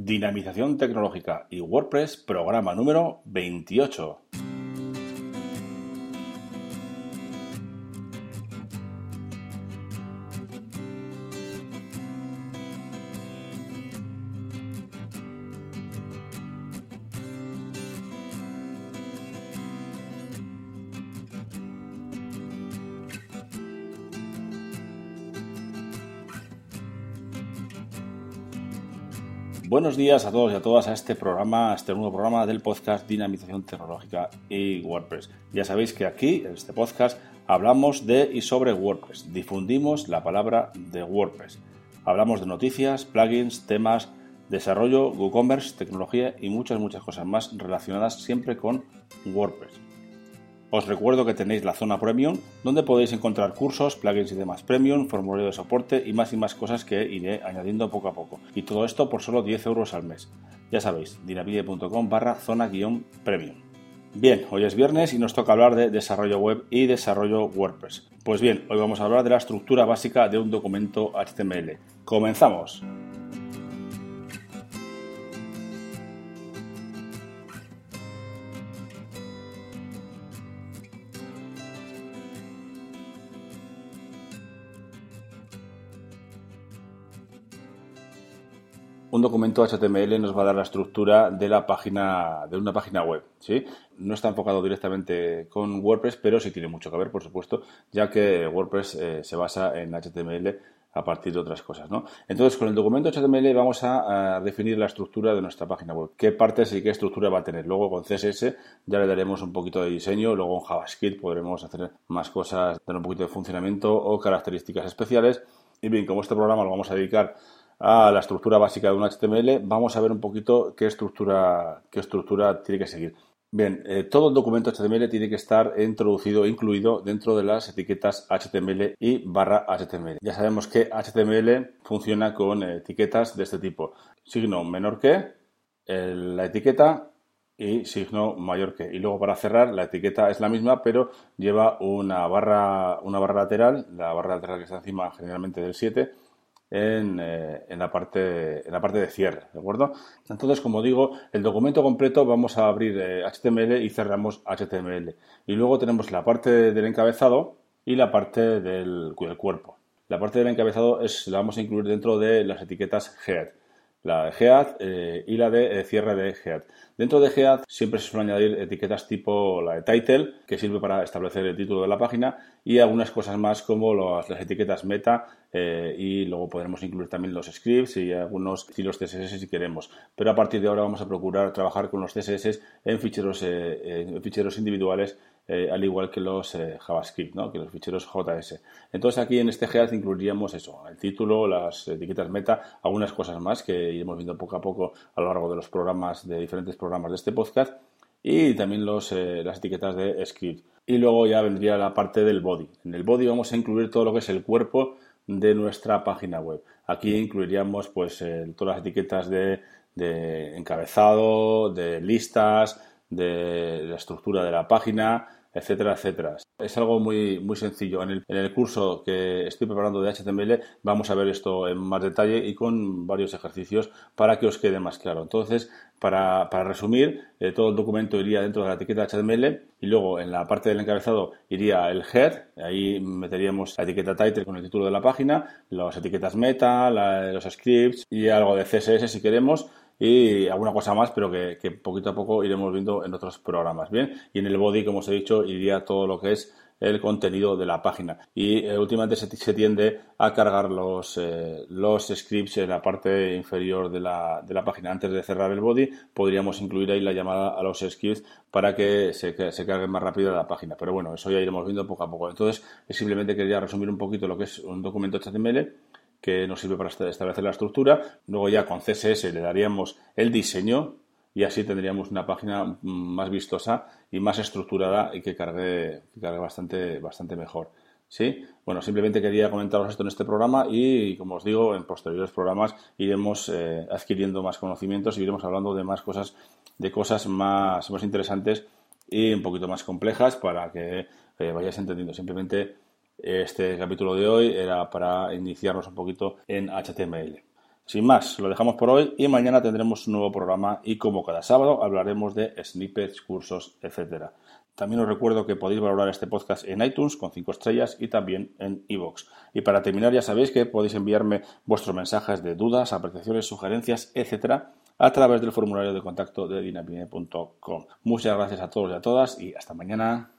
Dinamización Tecnológica y WordPress, programa número 28. Buenos días a todos y a todas a este programa, a este nuevo programa del podcast Dinamización Tecnológica y WordPress. Ya sabéis que aquí, en este podcast, hablamos de y sobre WordPress. Difundimos la palabra de WordPress. Hablamos de noticias, plugins, temas, desarrollo, WooCommerce, tecnología y muchas, muchas cosas más relacionadas siempre con WordPress. Os recuerdo que tenéis la zona premium, donde podéis encontrar cursos, plugins y demás premium, formulario de soporte y más y más cosas que iré añadiendo poco a poco. Y todo esto por solo 10 euros al mes. Ya sabéis, dinavide.com barra zona-premium. Bien, hoy es viernes y nos toca hablar de desarrollo web y desarrollo WordPress. Pues bien, hoy vamos a hablar de la estructura básica de un documento HTML. ¡Comenzamos! Un documento HTML nos va a dar la estructura de la página de una página web, ¿sí? No está enfocado directamente con WordPress, pero sí tiene mucho que ver, por supuesto, ya que WordPress eh, se basa en HTML a partir de otras cosas, ¿no? Entonces, con el documento HTML vamos a, definir la estructura de nuestra página web, qué partes y qué estructura va a tener. Luego con CSS ya le daremos un poquito de diseño, luego en JavaScript podremos hacer más cosas, dar un poquito de funcionamiento o características especiales. Y bien, como este programa lo vamos a dedicar a la estructura básica de un HTML, vamos a ver un poquito qué estructura, qué estructura tiene que seguir. Bien, eh, todo el documento HTML tiene que estar introducido, incluido dentro de las etiquetas HTML y barra HTML. Ya sabemos que HTML funciona con etiquetas de este tipo. Signo menor que, la etiqueta y signo mayor que. Y luego para cerrar, la etiqueta es la misma, pero lleva una barra, una barra lateral, la barra lateral que está encima generalmente del 7, eh, en, la parte, en la parte de cierre, ¿de acuerdo? Entonces, como digo, el documento completo vamos a abrir HTML eh, y cerramos HTML. Y luego tenemos la parte del encabezado y la parte del, cuerpo. La parte del encabezado es, la vamos a incluir dentro de las etiquetas head la de Head eh, y la de cierre de Head. Dentro de Head siempre se suelen añadir etiquetas tipo la de Title, que sirve para establecer el título de la página, y algunas cosas más como las etiquetas meta eh, y luego podremos incluir también los scripts y algunos estilos CSS si queremos. Pero a partir de ahora vamos a procurar trabajar con los CSS en ficheros, eh, en ficheros individuales eh, al igual que los JavaScript, ¿no? que los ficheros JS. Entonces aquí en este Head incluiríamos eso, el título, las etiquetas meta, algunas cosas más que iremos viendo poco a poco a lo largo de los programas, de diferentes programas de este podcast y también los, las etiquetas de script. Y luego ya vendría la parte del body. En el body vamos a incluir todo lo que es el cuerpo de nuestra página web. Aquí incluiríamos pues todas las etiquetas de, encabezado, de listas, de la estructura de la página, etcétera, etcétera. Es algo muy, muy sencillo. En el, en el, curso que estoy preparando de HTML vamos a ver esto en más detalle y con varios ejercicios para que os quede más claro. Entonces, para, para resumir, eh, todo el documento iría dentro de la etiqueta HTML y luego en la parte del encabezado iría el head, ahí meteríamos la etiqueta title con el título de la página, las etiquetas meta, los scripts y algo de CSS si queremos y alguna cosa más, pero que, poquito a poco iremos viendo en otros programas. Bien, y en el body, como os he dicho, iría todo lo que es el contenido de la página. Y eh, últimamente se, tiende a cargar los, eh, los scripts en la parte inferior de la, de la, página. Antes de cerrar el body, podríamos incluir ahí la llamada a los scripts para que se, se cargue más rápido la página. Pero bueno, eso ya iremos viendo poco a poco. Entonces, simplemente quería resumir un poquito lo que es un documento HTML que nos sirve para establecer la estructura. Luego ya con CSS le daríamos el diseño y así tendríamos una página más vistosa y más estructurada y que cargue, cargue bastante, bastante mejor. ¿Sí? Bueno, simplemente quería comentaros esto en este programa y, como os digo, en posteriores programas iremos eh, adquiriendo más conocimientos y iremos hablando de más cosas, de cosas más, más interesantes y un poquito más complejas para que eh, vayáis entendiendo. Simplemente este capítulo de hoy era para iniciarnos un poquito en HTML. Sin más, lo dejamos por hoy y mañana tendremos un nuevo programa y como cada sábado hablaremos de snippets, cursos, etcétera. También os recuerdo que podéis valorar este podcast en iTunes con 5 estrellas y también en iVoox. Y para terminar ya sabéis que podéis enviarme vuestros mensajes de dudas, apreciaciones, sugerencias, etcétera, a través del formulario de contacto de dinamine.com. Muchas gracias a todos y a todas y hasta mañana.